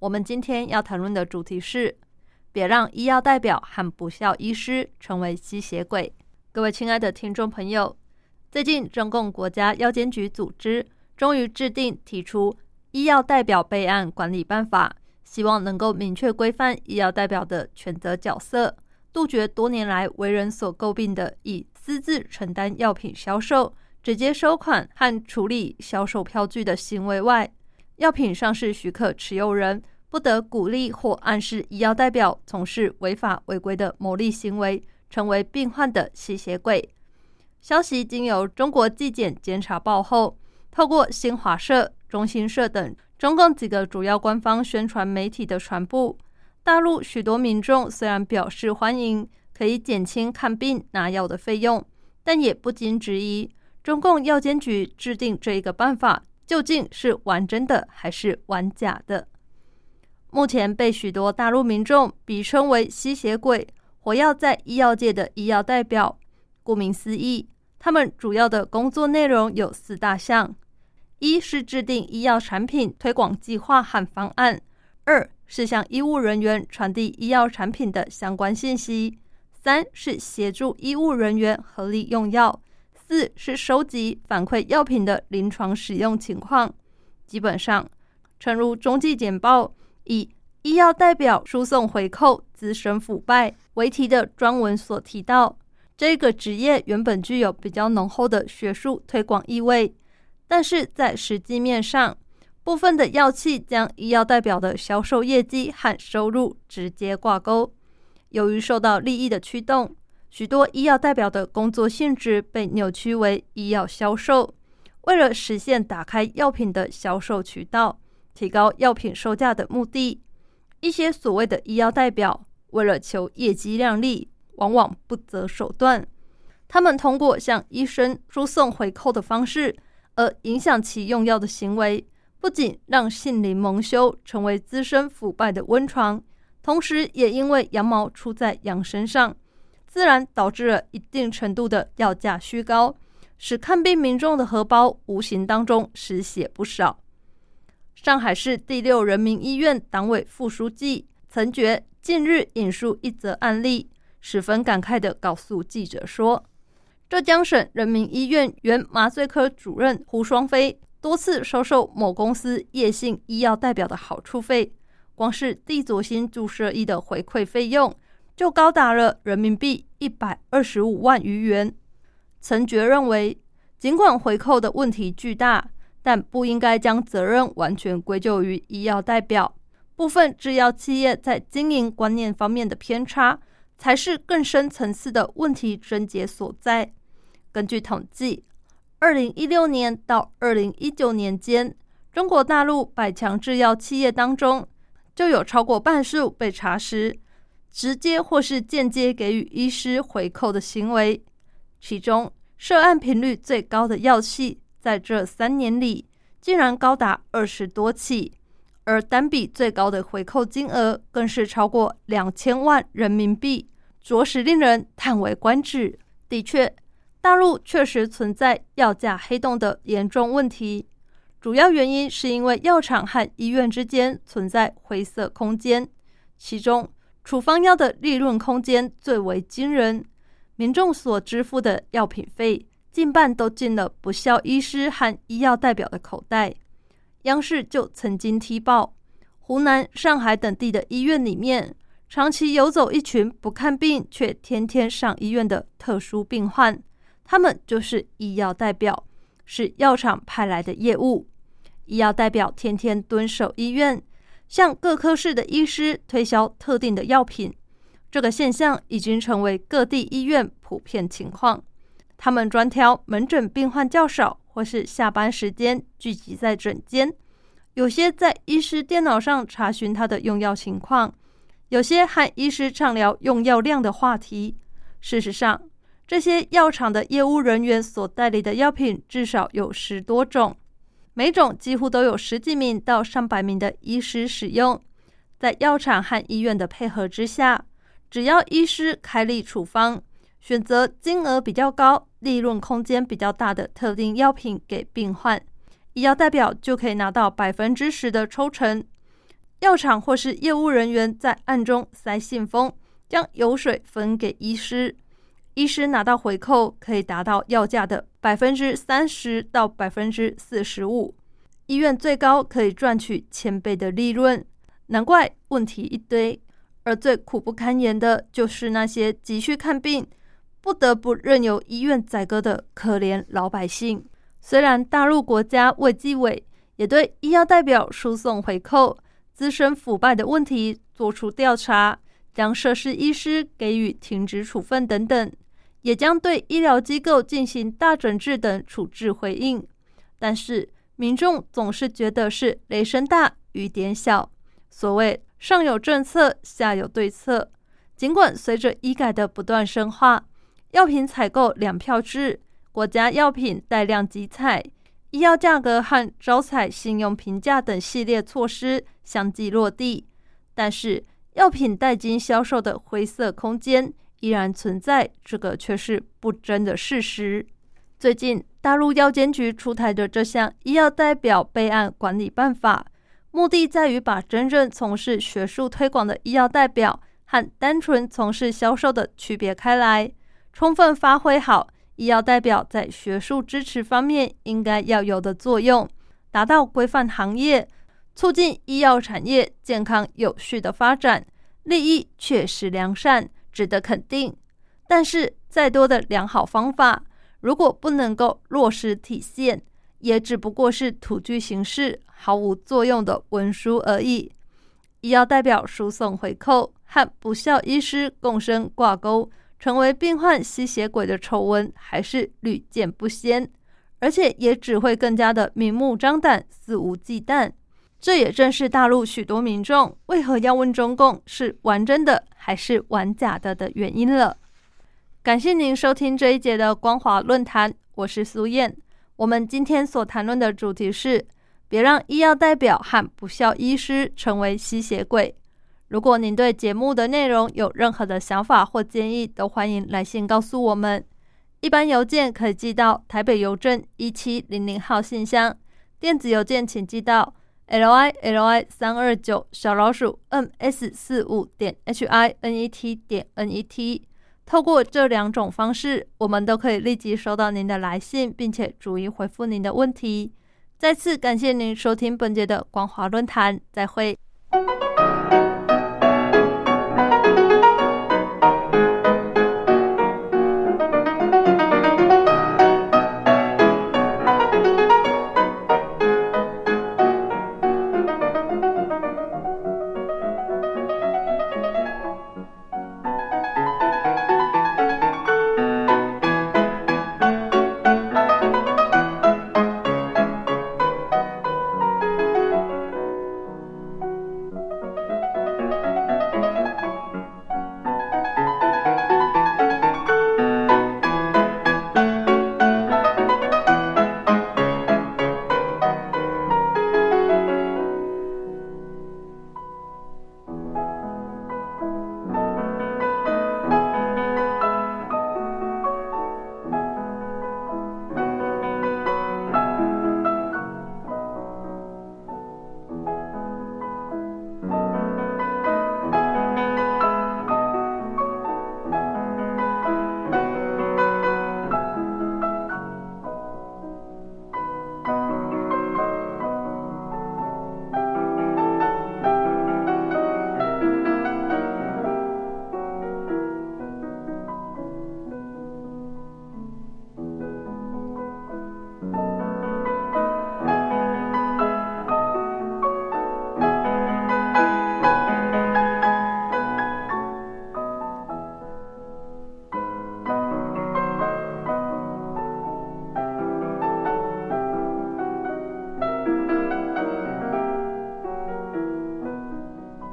我们今天要谈论的主题是：别让医药代表和不孝医师成为吸血鬼。各位亲爱的听众朋友，最近中共国家药监局组织终于制定提出医药代表备案管理办法，希望能够明确规范医药代表的权责角色，杜绝多年来为人所诟病的以私自承担药品销售。直接收款和处理销售票据的行为外，药品上市许可持有人不得鼓励或暗示医药代表从事违法违规的牟利行为，成为病患的吸血鬼。消息经由中国纪检监察报后，透过新华社、中新社等中共几个主要官方宣传媒体的传播，大陆许多民众虽然表示欢迎，可以减轻看病拿药的费用，但也不禁质疑。中共药监局制定这一个办法，究竟是玩真的还是玩假的？目前被许多大陆民众比称为吸血鬼，活跃在医药界的医药代表。顾名思义，他们主要的工作内容有四大项：一是制定医药产品推广计划和方案；二是向医务人员传递医药产品的相关信息；三是协助医务人员合理用药。四是收集反馈药品的临床使用情况。基本上，诚如中纪简报以“医药代表输送回扣、滋生腐败”为题的专文所提到，这个职业原本具有比较浓厚的学术推广意味，但是在实际面上，部分的药企将医药代表的销售业绩和收入直接挂钩，由于受到利益的驱动。许多医药代表的工作性质被扭曲为医药销售，为了实现打开药品的销售渠道、提高药品售价的目的，一些所谓的医药代表为了求业绩量利，往往不择手段。他们通过向医生输送回扣的方式，而影响其用药的行为，不仅让杏林蒙羞，成为滋生腐败的温床，同时也因为羊毛出在羊身上。自然导致了一定程度的药价虚高，使看病民众的荷包无形当中失血不少。上海市第六人民医院党委副书记陈觉近日引述一则案例，十分感慨地告诉记者说：“浙江省人民医院原麻醉科主任胡双飞多次收受某公司叶姓医药代表的好处费，光是地佐星注射液的回馈费用。”就高达了人民币一百二十五万余元。陈觉认为，尽管回扣的问题巨大，但不应该将责任完全归咎于医药代表。部分制药企业在经营观念方面的偏差，才是更深层次的问题症结所在。根据统计，二零一六年到二零一九年间，中国大陆百强制药企业当中，就有超过半数被查实。直接或是间接给予医师回扣的行为，其中涉案频率最高的药系，在这三年里竟然高达二十多起，而单笔最高的回扣金额更是超过两千万人民币，着实令人叹为观止。的确，大陆确实存在药价黑洞的严重问题，主要原因是因为药厂和医院之间存在灰色空间，其中。处方药的利润空间最为惊人，民众所支付的药品费，近半都进了不孝医师和医药代表的口袋。央视就曾经踢爆，湖南、上海等地的医院里面，长期游走一群不看病却天天上医院的特殊病患，他们就是医药代表，是药厂派来的业务。医药代表天天蹲守医院。向各科室的医师推销特定的药品，这个现象已经成为各地医院普遍情况。他们专挑门诊病患较少或是下班时间聚集在诊间，有些在医师电脑上查询他的用药情况，有些和医师畅聊用药量的话题。事实上，这些药厂的业务人员所代理的药品至少有十多种，每种几乎都有十几名到上百名的医师使用。在药厂和医院的配合之下，只要医师开立处方，选择金额比较高、利润空间比较大的特定药品给病患，医药代表就可以拿到百分之十的抽成。药厂或是业务人员在暗中塞信封，将油水分给医师，医师拿到回扣可以达到药价的百分之三十到百分之四十五，医院最高可以赚取千倍的利润。难怪问题一堆，而最苦不堪言的就是那些急需看病、不得不任由医院宰割的可怜老百姓。虽然大陆国家卫计委也对医药代表输送回扣、滋生腐败的问题做出调查，将涉事医师给予停职处分等等，也将对医疗机构进行大整治等处置回应。但是民众总是觉得是雷声大雨点小。所谓上有政策，下有对策。尽管随着医改的不断深化，药品采购两票制、国家药品带量集采、医药价格和招采信用评价等系列措施相继落地，但是药品代金销售的灰色空间依然存在，这个却是不争的事实。最近，大陆药监局出台的这项医药代表备案管理办法。目的在于把真正从事学术推广的医药代表和单纯从事销售的区别开来，充分发挥好医药代表在学术支持方面应该要有的作用，达到规范行业、促进医药产业健康有序的发展，利益确实良善，值得肯定。但是，再多的良好方法，如果不能够落实体现，也只不过是土具形式。毫无作用的文书而已。医药代表输送回扣和不孝医师共生挂钩，成为病患吸血鬼的丑闻还是屡见不鲜，而且也只会更加的明目张胆、肆无忌惮。这也正是大陆许多民众为何要问中共是玩真的还是玩假的的原因了。感谢您收听这一节的光华论坛，我是苏燕。我们今天所谈论的主题是。别让医药代表和不孝医师成为吸血鬼。如果您对节目的内容有任何的想法或建议，都欢迎来信告诉我们。一般邮件可以寄到台北邮政一七零零号信箱，电子邮件请寄到 l i l i 三二九小老鼠 m s 四五点 h i n e t 点 n e t。透过这两种方式，我们都可以立即收到您的来信，并且逐一回复您的问题。再次感谢您收听本节的光华论坛，再会。